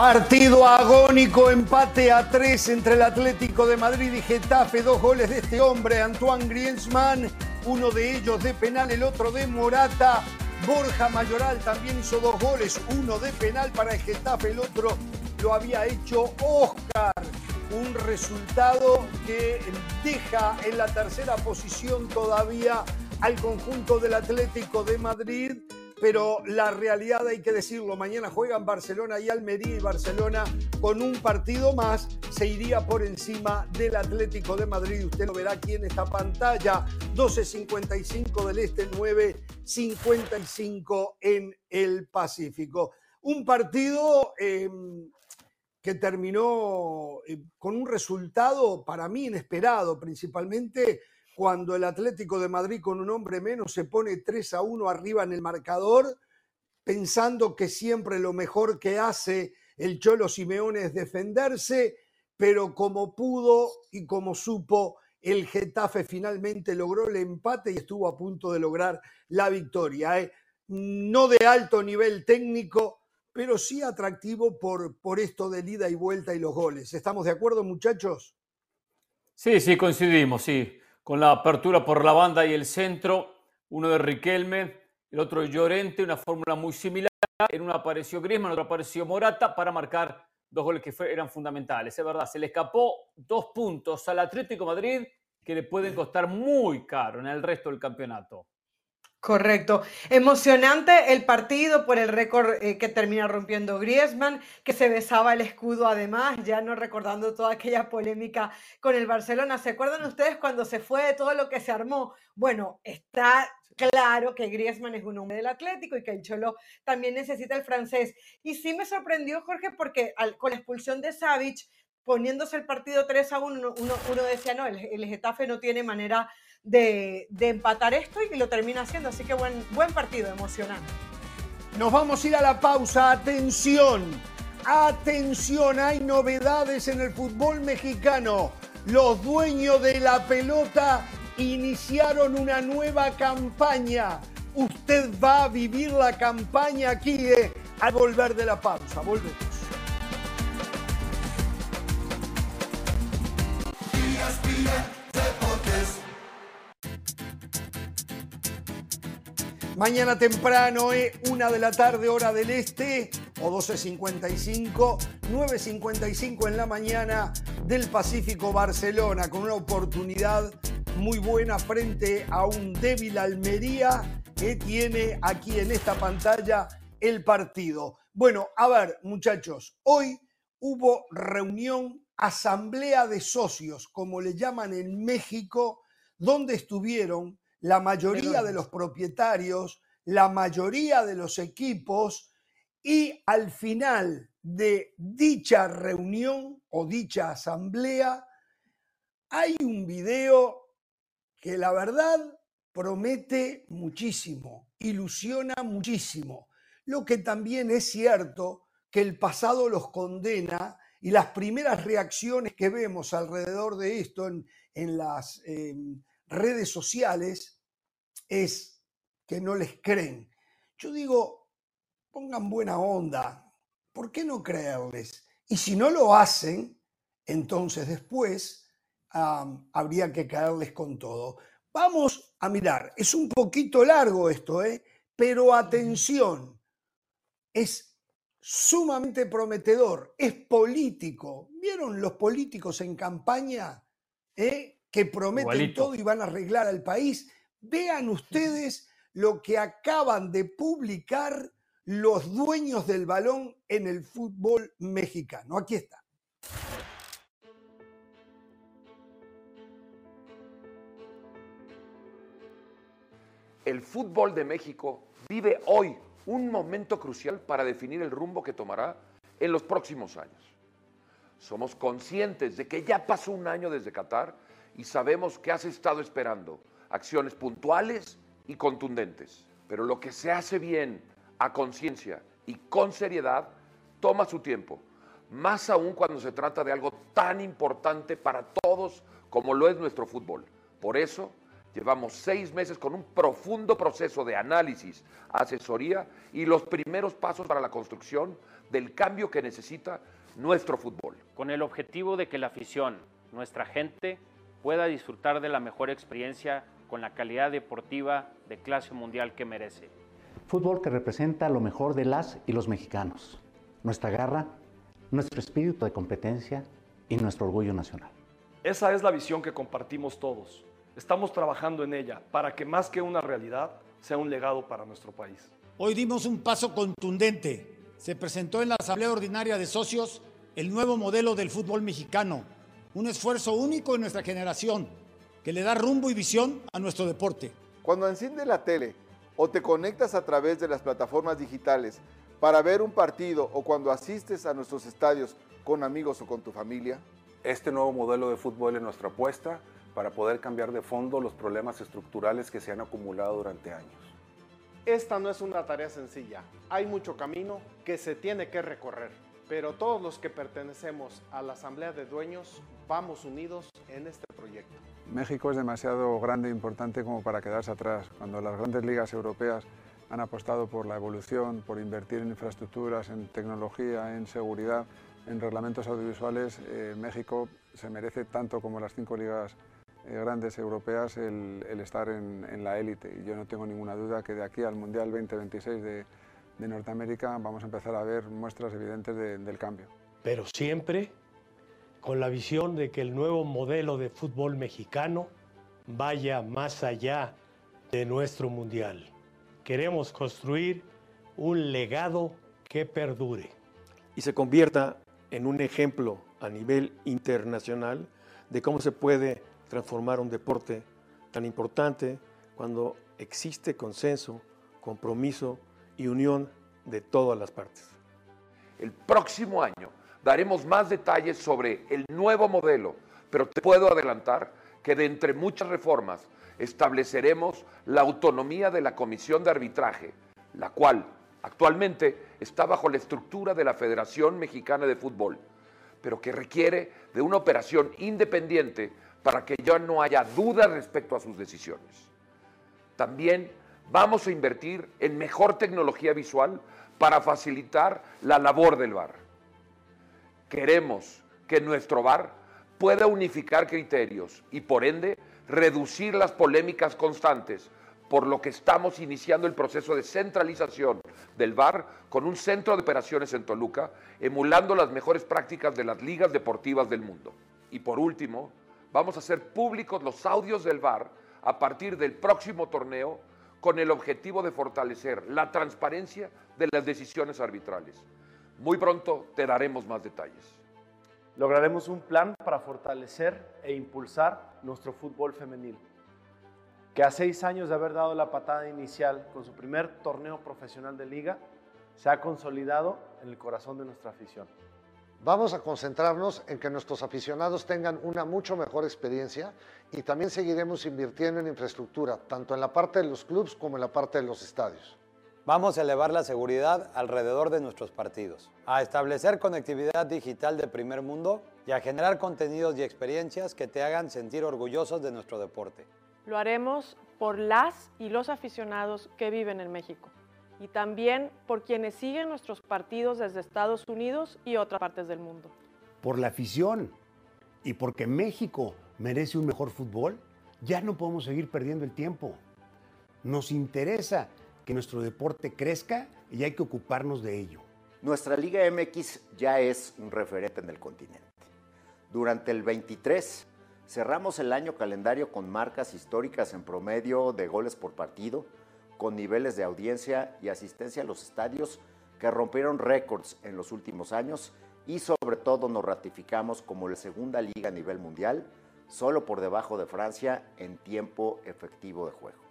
Partido agónico, empate a tres entre el Atlético de Madrid y Getafe. Dos goles de este hombre, Antoine Griezmann, uno de ellos de penal, el otro de Morata. Borja Mayoral también hizo dos goles, uno de penal para el Getafe, el otro lo había hecho Oscar. Un resultado que deja en la tercera posición todavía al conjunto del Atlético de Madrid pero la realidad hay que decirlo, mañana juegan Barcelona y Almería y Barcelona con un partido más se iría por encima del Atlético de Madrid. Usted lo verá aquí en esta pantalla, 12.55 del Este, 9.55 en el Pacífico. Un partido em, que terminó eh, con un resultado para mí inesperado, principalmente cuando el Atlético de Madrid con un hombre menos se pone 3 a 1 arriba en el marcador, pensando que siempre lo mejor que hace el Cholo Simeone es defenderse, pero como pudo y como supo, el Getafe finalmente logró el empate y estuvo a punto de lograr la victoria. ¿eh? No de alto nivel técnico, pero sí atractivo por, por esto de ida y vuelta y los goles. ¿Estamos de acuerdo, muchachos? Sí, sí, coincidimos, sí con la apertura por la banda y el centro, uno de Riquelme, el otro de Llorente, una fórmula muy similar. En uno apareció Griezmann, en otro apareció Morata para marcar dos goles que eran fundamentales. Es verdad, se le escapó dos puntos al Atlético Madrid que le pueden costar muy caro en el resto del campeonato. Correcto. Emocionante el partido por el récord eh, que termina rompiendo Griezmann, que se besaba el escudo además, ya no recordando toda aquella polémica con el Barcelona. ¿Se acuerdan ustedes cuando se fue de todo lo que se armó? Bueno, está claro que Griezmann es un hombre del Atlético y que el Cholo también necesita el francés. Y sí me sorprendió, Jorge, porque con la expulsión de Savic, poniéndose el partido 3 a 1, uno, decía, no, el, el Getafe no tiene manera de, empatar esto y lo termina haciendo. Así que buen, buen partido, emocionante. Nos vamos a ir a la pausa. Atención, atención, hay novedades en el fútbol mexicano. Los dueños de la pelota iniciaron una nueva campaña. Usted va a vivir la campaña aquí eh, al volver de la pausa. Volvemos. Mañana temprano, eh, una de la tarde, hora del este, o 12.55, 9.55 en la mañana del Pacífico Barcelona, con una oportunidad muy buena frente a un débil Almería que tiene aquí en esta pantalla el partido. Bueno, a ver, muchachos, hoy hubo reunión, asamblea de socios, como le llaman en México, donde estuvieron la mayoría de los propietarios, la mayoría de los equipos y al final de dicha reunión o dicha asamblea hay un video que la verdad promete muchísimo, ilusiona muchísimo. Lo que también es cierto que el pasado los condena y las primeras reacciones que vemos alrededor de esto en, las... Em, redes sociales es que no les creen. Yo digo, pongan buena onda, ¿por qué no creerles? Y si no lo hacen, entonces después habría que caerles con todo. Vamos a mirar, es un poquito largo esto, ¿eh? pero atención, es sumamente prometedor, es político. ¿Vieron los políticos en campaña? ¿Eh? Que prometen todo y van a arreglar al país. Vean ustedes lo que acaban de publicar los dueños del balón en el fútbol mexicano. Aquí está. El fútbol de México vive hoy un momento crucial para definir el rumbo que tomará en los próximos años. Somos conscientes de que ya pasó un año desde Qatar y sabemos que has estado esperando acciones puntuales y contundentes. Pero lo que se hace bien, a conciencia y con seriedad, toma su tiempo. Más aún cuando se trata de algo tan importante para todos como lo es nuestro fútbol. Por eso, Llevamos seis meses con un profundo proceso de análisis, asesoría y los primeros pasos para la construcción del cambio que necesita nuestro fútbol. Con el objetivo de que la afición, nuestra gente, pueda disfrutar de la mejor experiencia con la calidad deportiva de clase mundial que merece. Fútbol que representa lo mejor de las y los mexicanos, nuestra garra, nuestro espíritu de competencia y nuestro orgullo nacional. Esa es la visión que compartimos todos. Estamos trabajando en ella para que más que una realidad sea un legado para nuestro país. Hoy dimos un paso contundente. Se presentó en la Asamblea Ordinaria de Socios el nuevo modelo del fútbol mexicano, un esfuerzo único en nuestra generación que le da rumbo y visión a nuestro deporte. Cuando enciendes la tele o te conectas a través de las plataformas digitales para ver un partido o cuando asistes a nuestros estadios con amigos o con tu familia, este nuevo modelo de fútbol es nuestra apuesta para poder cambiar de fondo los problemas estructurales que se han acumulado durante años. Esta no es una tarea sencilla, hay mucho camino que se tiene que recorrer, pero todos los que pertenecemos a la Asamblea de Dueños vamos unidos en este proyecto. México es demasiado grande e importante como para quedarse atrás. Cuando las grandes ligas europeas han apostado por la evolución, por invertir en infraestructuras, en tecnología, en seguridad, en reglamentos audiovisuales, eh, México se merece tanto como las cinco ligas eh, grandes europeas el, estar en, la élite. Y yo no tengo ninguna duda que de aquí al Mundial 2026 de, de Norteamérica vamos a empezar a ver muestras evidentes del cambio. Pero siempre con la visión de que el nuevo modelo de fútbol mexicano vaya más allá de nuestro Mundial. Queremos construir un legado que perdure. Y se convierta en un ejemplo a nivel internacional de cómo se puede transformar un deporte tan importante cuando existe consenso, compromiso y unión de todas las partes. El próximo año daremos más detalles sobre el nuevo modelo, pero te puedo adelantar que de entre muchas reformas estableceremos la autonomía de la Comisión de Arbitraje, la cual actualmente está bajo la estructura de la Federación Mexicana de Fútbol, pero que requiere de una operación independiente para que ya no haya duda respecto a sus decisiones. También vamos a invertir en mejor tecnología visual para facilitar la labor del VAR. Queremos que nuestro VAR pueda unificar criterios y por ende reducir las polémicas constantes, por lo que estamos iniciando el proceso de centralización del VAR con un centro de operaciones en Toluca, emulando las mejores prácticas de las ligas deportivas del mundo. Y por último, vamos a hacer públicos los audios del VAR a partir del próximo torneo con el objetivo de fortalecer la transparencia de las decisiones arbitrales. Muy pronto te daremos más detalles. Lograremos un plan para fortalecer e impulsar nuestro fútbol femenil, que a seis años de haber dado la patada inicial con su primer torneo profesional de liga, se ha consolidado en el corazón de nuestra afición. Vamos a concentrarnos en que nuestros aficionados tengan una mucho mejor experiencia y también seguiremos invirtiendo en infraestructura, tanto en la parte de los clubes como en la parte de los estadios. Vamos a elevar la seguridad alrededor de nuestros partidos, a establecer conectividad digital de primer mundo y a generar contenidos y experiencias que te hagan sentir orgullosos de nuestro deporte. Lo haremos por las y los aficionados que viven en México y también por quienes siguen nuestros partidos desde Estados Unidos y otras partes del mundo. Por la afición y porque México merece un mejor fútbol, ya no podemos seguir perdiendo el tiempo. Nos interesa que nuestro deporte crezca y hay que ocuparnos de ello. Nuestra Liga MX ya es un referente en el continente. Durante el 23 cerramos el año calendario con marcas históricas en promedio de goles por partido, con niveles de audiencia y asistencia a los estadios que rompieron récords en los últimos años y sobre todo nos ratificamos como la segunda liga a nivel mundial, solo por debajo de Francia en tiempo efectivo de juego.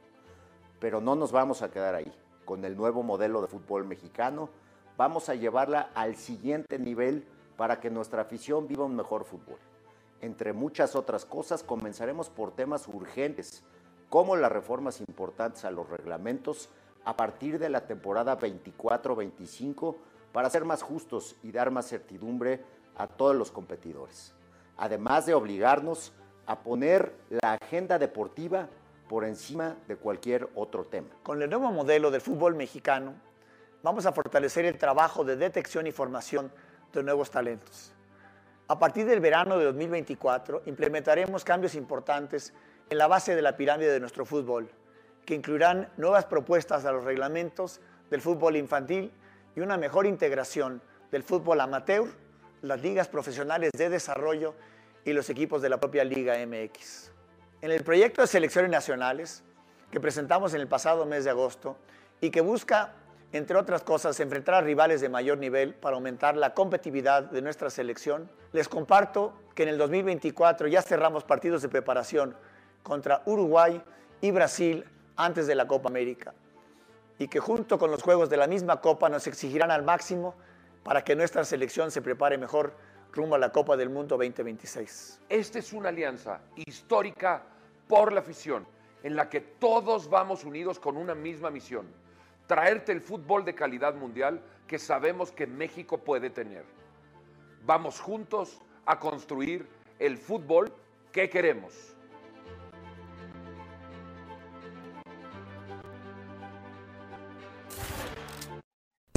Pero no nos vamos a quedar ahí. Con el nuevo modelo de fútbol mexicano vamos a llevarla al siguiente nivel para que nuestra afición viva un mejor fútbol. Entre muchas otras cosas comenzaremos por temas urgentes como las reformas importantes a los reglamentos a partir de la temporada 24-25 para ser más justos y dar más certidumbre a todos los competidores. Además de obligarnos a poner la agenda deportiva por encima de cualquier otro tema. Con el nuevo modelo del fútbol mexicano, vamos a fortalecer el trabajo de detección y formación de nuevos talentos. A partir del verano de 2024, implementaremos cambios importantes en la base de la pirámide de nuestro fútbol, que incluirán nuevas propuestas a los reglamentos del fútbol infantil y una mejor integración del fútbol amateur, las ligas profesionales de desarrollo y los equipos de la propia Liga MX. En el proyecto de selecciones nacionales que presentamos en el pasado mes de agosto y que busca, entre otras cosas, enfrentar a rivales de mayor nivel para aumentar la competitividad de nuestra selección, les comparto que en el 2024 ya cerramos partidos de preparación contra Uruguay y Brasil antes de la Copa América y que junto con los juegos de la misma Copa nos exigirán al máximo para que nuestra selección se prepare mejor rumbo a la Copa del Mundo 2026. Esta es una alianza histórica por la afición, en la que todos vamos unidos con una misma misión, traerte el fútbol de calidad mundial que sabemos que México puede tener. Vamos juntos a construir el fútbol que queremos.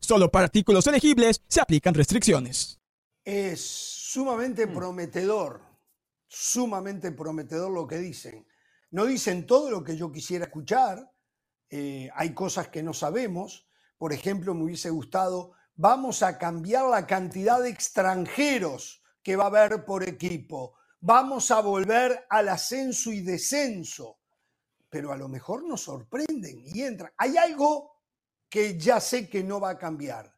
Solo para artículos elegibles se aplican restricciones. Es sumamente prometedor, sumamente prometedor lo que dicen. No dicen todo lo que yo quisiera escuchar, eh, hay cosas que no sabemos. Por ejemplo, me hubiese gustado, vamos a cambiar la cantidad de extranjeros que va a haber por equipo. Vamos a volver al ascenso y descenso. Pero a lo mejor nos sorprenden y entran. Hay algo que ya sé que no va a cambiar,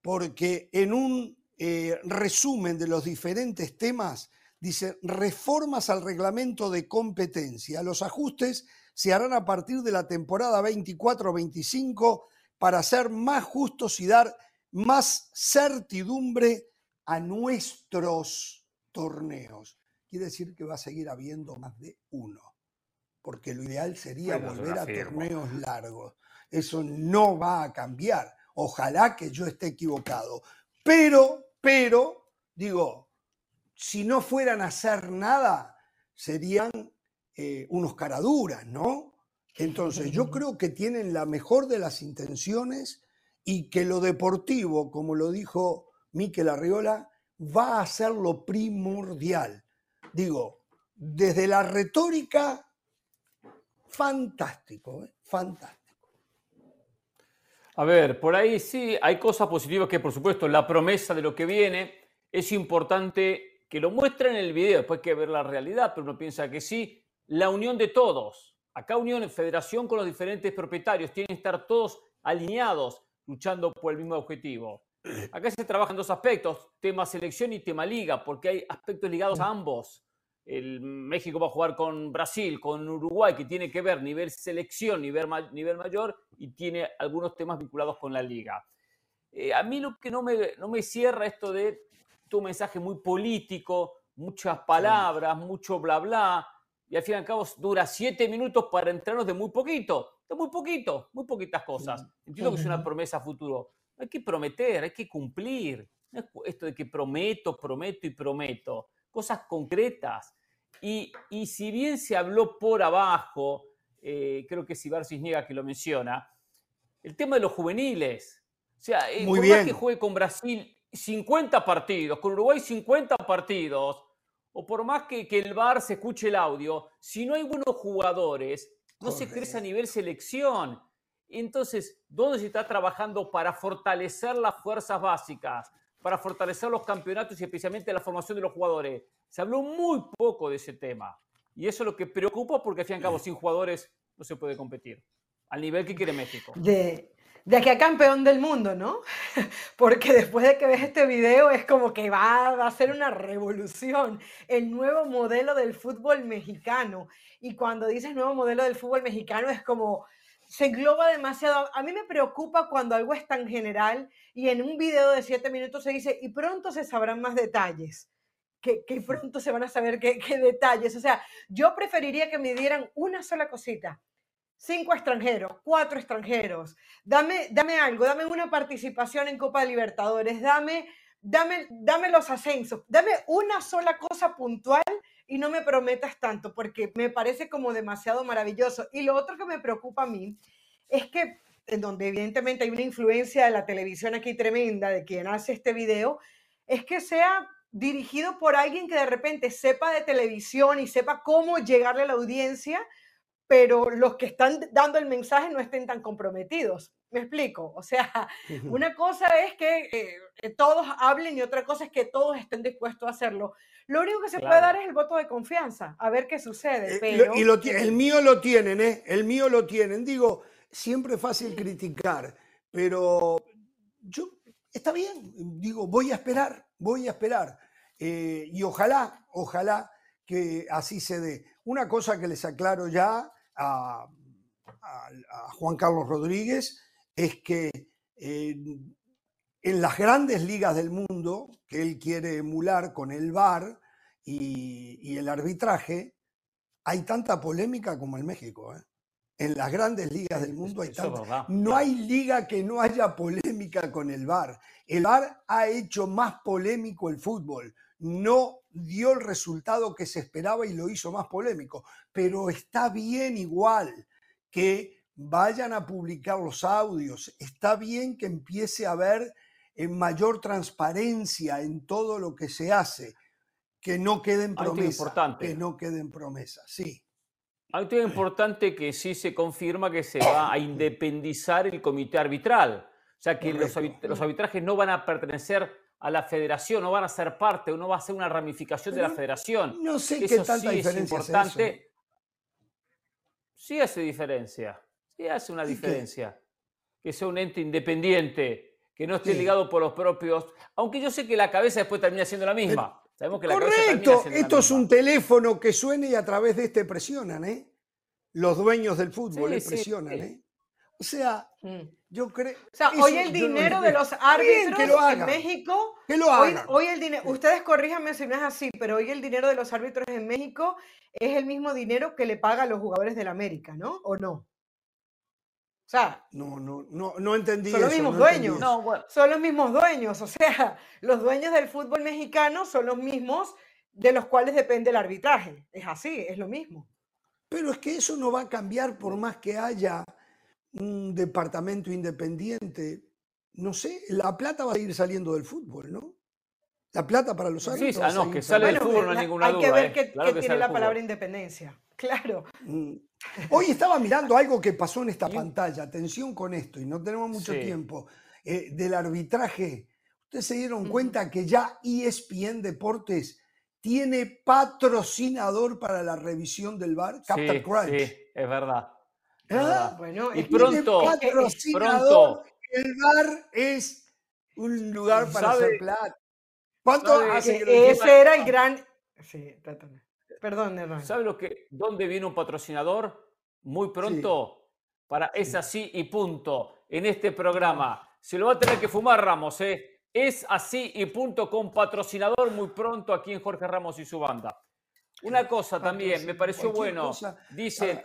porque en un eh, resumen de los diferentes temas dice reformas al reglamento de competencia. Los ajustes se harán a partir de la temporada 24-25 para ser más justos y dar más certidumbre a nuestros torneos. Quiere decir que va a seguir habiendo más de uno, porque lo ideal sería volver a torneos largos. Eso no va a cambiar. Ojalá que yo esté equivocado. Pero, pero, digo, si no fueran a hacer nada, serían eh, unos caraduras, ¿no? Entonces, yo creo que tienen la mejor de las intenciones y que lo deportivo, como lo dijo Miquel Arriola, va a ser lo primordial. Digo, desde la retórica, fantástico, ¿eh? fantástico. A ver, por ahí sí hay cosas positivas que, por supuesto, la promesa de lo que viene es importante que lo muestren en el video, después hay que ver la realidad, pero uno piensa que sí, la unión de todos. Acá unión federación con los diferentes propietarios, tienen que estar todos alineados, luchando por el mismo objetivo. Acá se trabajan dos aspectos, tema selección y tema liga, porque hay aspectos ligados a ambos el México va a jugar con Brasil, con Uruguay, que tiene que ver nivel selección, nivel, nivel mayor, y tiene algunos temas vinculados con la liga. Eh, a mí lo que no me, no me cierra esto de tu mensaje muy político, muchas palabras, mucho bla bla, y al fin y al cabo dura siete minutos para entrarnos de muy poquito, de muy poquito, muy poquitas cosas. Entiendo que es una promesa a futuro. Hay que prometer, hay que cumplir. esto de que prometo, prometo y prometo cosas concretas. Y, si bien se habló por abajo, eh, creo que es Ibar Cisniega que lo menciona, el tema de los juveniles. O sea, eh, por más que juegue con Brasil 50 partidos, con Uruguay 50 partidos, o por más que, que el VAR se escuche el audio, si no hay buenos jugadores, no se crece a nivel selección. Entonces, ¿dónde se está trabajando para fortalecer las fuerzas básicas, para fortalecer los campeonatos y especialmente la formación de los jugadores? Se habló muy poco de ese tema. Y eso es lo que preocupa porque, al fin y al cabo, sin jugadores no se puede competir al nivel que quiere México. De, de aquí a campeón del mundo, ¿no? Porque después de que ves este video es como que va, va a ser una revolución, el nuevo modelo del fútbol mexicano. Y cuando dices nuevo modelo del fútbol mexicano es como se engloba demasiado. A mí me preocupa cuando algo es tan general y en un video de siete minutos se dice y pronto se sabrán más detalles. Que, que pronto se van a saber qué, qué detalles. O sea, yo preferiría que me dieran una sola cosita cinco extranjeros, cuatro extranjeros, dame, dame algo, dame una participación en Copa de Libertadores, dame, dame, dame los ascensos, dame una sola cosa puntual y no me prometas tanto, porque me parece como demasiado maravilloso. Y lo otro que me preocupa a mí es que, en donde evidentemente hay una influencia de la televisión aquí tremenda, de quien hace este video, es que sea dirigido por alguien que de repente sepa de televisión y sepa cómo llegarle a la audiencia, pero los que están dando el mensaje no estén tan comprometidos. ¿Me explico? O sea, una cosa es que eh, todos hablen y otra cosa es que todos estén dispuestos a hacerlo. Lo único que se puede dar es el voto de confianza, a ver qué sucede. Eh, Pero... y lo, el mío lo tienen, ¿eh? El mío lo tienen. Digo, siempre es fácil criticar, pero yo, está bien, digo, voy a esperar, voy a esperar. Eh, y ojalá, ojalá que así se dé. Una cosa que les aclaro ya, a, Juan Carlos Rodríguez es que en las grandes ligas del mundo, que él quiere emular con el VAR y, el arbitraje, hay tanta polémica como en México. ¿eh? En las grandes ligas del mundo hay tanta. No hay liga que no haya polémica con el VAR. El VAR ha hecho más polémico el fútbol. No dio el resultado que se esperaba y lo hizo más polémico. Pero está bien igual que vayan a publicar los audios, está bien que empiece a haber en eh, mayor transparencia en todo lo que se hace, que no queden promesas. importante. Que no queden promesas, sí. Un importante que sí se confirma que se va a independizar el comité arbitral. O sea que los, los arbitrajes no van a pertenecer a la federación, no van a ser parte, no va a ser una ramificación de la federación. No sé eso qué tanta sí diferencia es es importante. eso. Sí hace diferencia, sí hace una diferencia. Que sea un ente independiente, que no esté Sí. ligado por los propios, aunque yo sé que la cabeza después termina siendo la misma. Sabemos que la cabeza termina Correcto, esto es un teléfono que suene y a través de este presionan, ¿eh? Los dueños del fútbol Sí, presionan, sí. ¿eh? O sea, yo creo... O sea, hoy el no dinero de los árbitros que lo en México, Que lo hoy, hagan. hoy el dinero, ustedes corríjanme si no es así, pero hoy el dinero de los árbitros en México es el mismo dinero que le paga a los jugadores del América, ¿no? ¿O no? O sea, No, no, no, no entendí son los eso, mismos no dueños. eso. Son los mismos dueños. O sea, los dueños del fútbol mexicano son los mismos de los cuales depende el arbitraje. Es así, es lo mismo. Pero es que eso no va a cambiar por más que haya un departamento independiente. No sé, la plata va a seguir saliendo del fútbol, ¿no? La plata para los Sí, árbitros. ah, va a no, que sale del fútbol, no hay ninguna hay que duda, ver ¿eh? qué, Claro que tiene la palabra independencia. Claro. Mm. Hoy estaba mirando algo que pasó en esta pantalla. Atención con esto, y no tenemos mucho Sí. tiempo. eh, del arbitraje. Ustedes se dieron cuenta que ya ESPN Deportes tiene patrocinador para la revisión del VAR, Captain Sí, Crunch. sí, es verdad. es ¿Ah? verdad. Bueno, y pronto, Tiene patrocinador. pronto, El VAR es un lugar para ¿Sabe- hacer plata. ¿Cuánto sabe hace Que que lo ese era el gran. Sí, trátame. Perdón, hermano. ¿Sabe lo que, dónde viene un patrocinador? Muy pronto, para Es Así y Punto, en este programa. Se lo va a tener que fumar Ramos, ¿eh? Es Así y Punto con patrocinador muy pronto aquí en Jorge Ramos y su banda. Una cosa también, me pareció bueno. cosa. Dicen,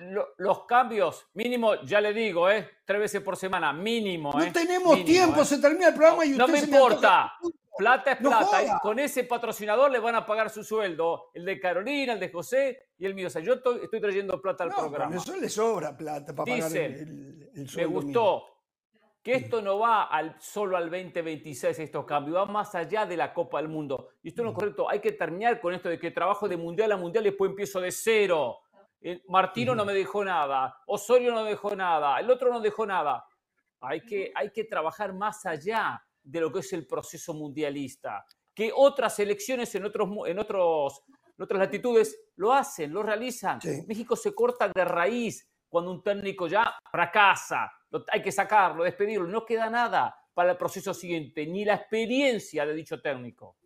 lo- los cambios, mínimo, ya le digo, ¿eh? Tres veces por semana, mínimo, No ¿eh? tenemos Mínimo, tiempo, ¿eh? se termina el programa y usted No me importa. Plata es No plata. y joda. con ese patrocinador le van a pagar su sueldo. El de Carolina, el de José y el mío. O sea, yo estoy, estoy trayendo plata al No, programa. eso le sobra plata para pagar el, Me sueldo mío. gustó que esto no va al, solo al 2026, estos cambios, va más allá de la Copa del Mundo. Y esto no es correcto. Hay que terminar con esto de que trabajo de mundial a mundial y después empiezo de cero. eh, Martino no me dejó nada, Osorio no dejó nada, el otro no dejó nada. Hay que, hay que trabajar más allá de lo que es el proceso mundialista, que otras elecciones en, otros, en, otros, en otras latitudes lo hacen, lo realizan. México se corta de raíz cuando un técnico ya fracasa, hay que sacarlo, despedirlo, no queda nada para el proceso siguiente, ni la experiencia de dicho técnico.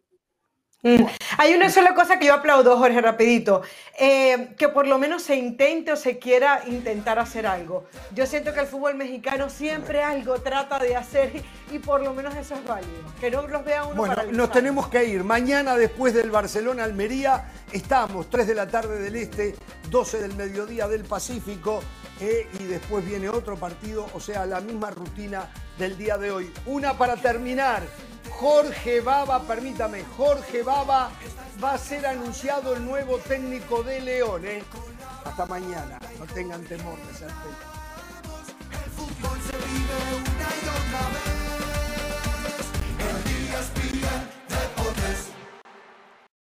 Mm. Hay una sola cosa que yo aplaudo, Jorge, rapidito, eh, que por lo menos se intente o se quiera intentar hacer algo. Yo siento que el fútbol mexicano siempre algo trata de hacer y por lo menos eso es válido, que no los vea uno Bueno, nos tenemos que ir. Mañana después del Barcelona-Almería estamos 3 de la tarde del Este, 12 del mediodía del Pacífico eh, y después viene otro partido, o sea, la misma rutina del día de hoy. Una para terminar. Jorge Baba, permítame, Jorge Baba va a ser anunciado el nuevo técnico de León. ¿eh? Hasta mañana, no tengan temor de.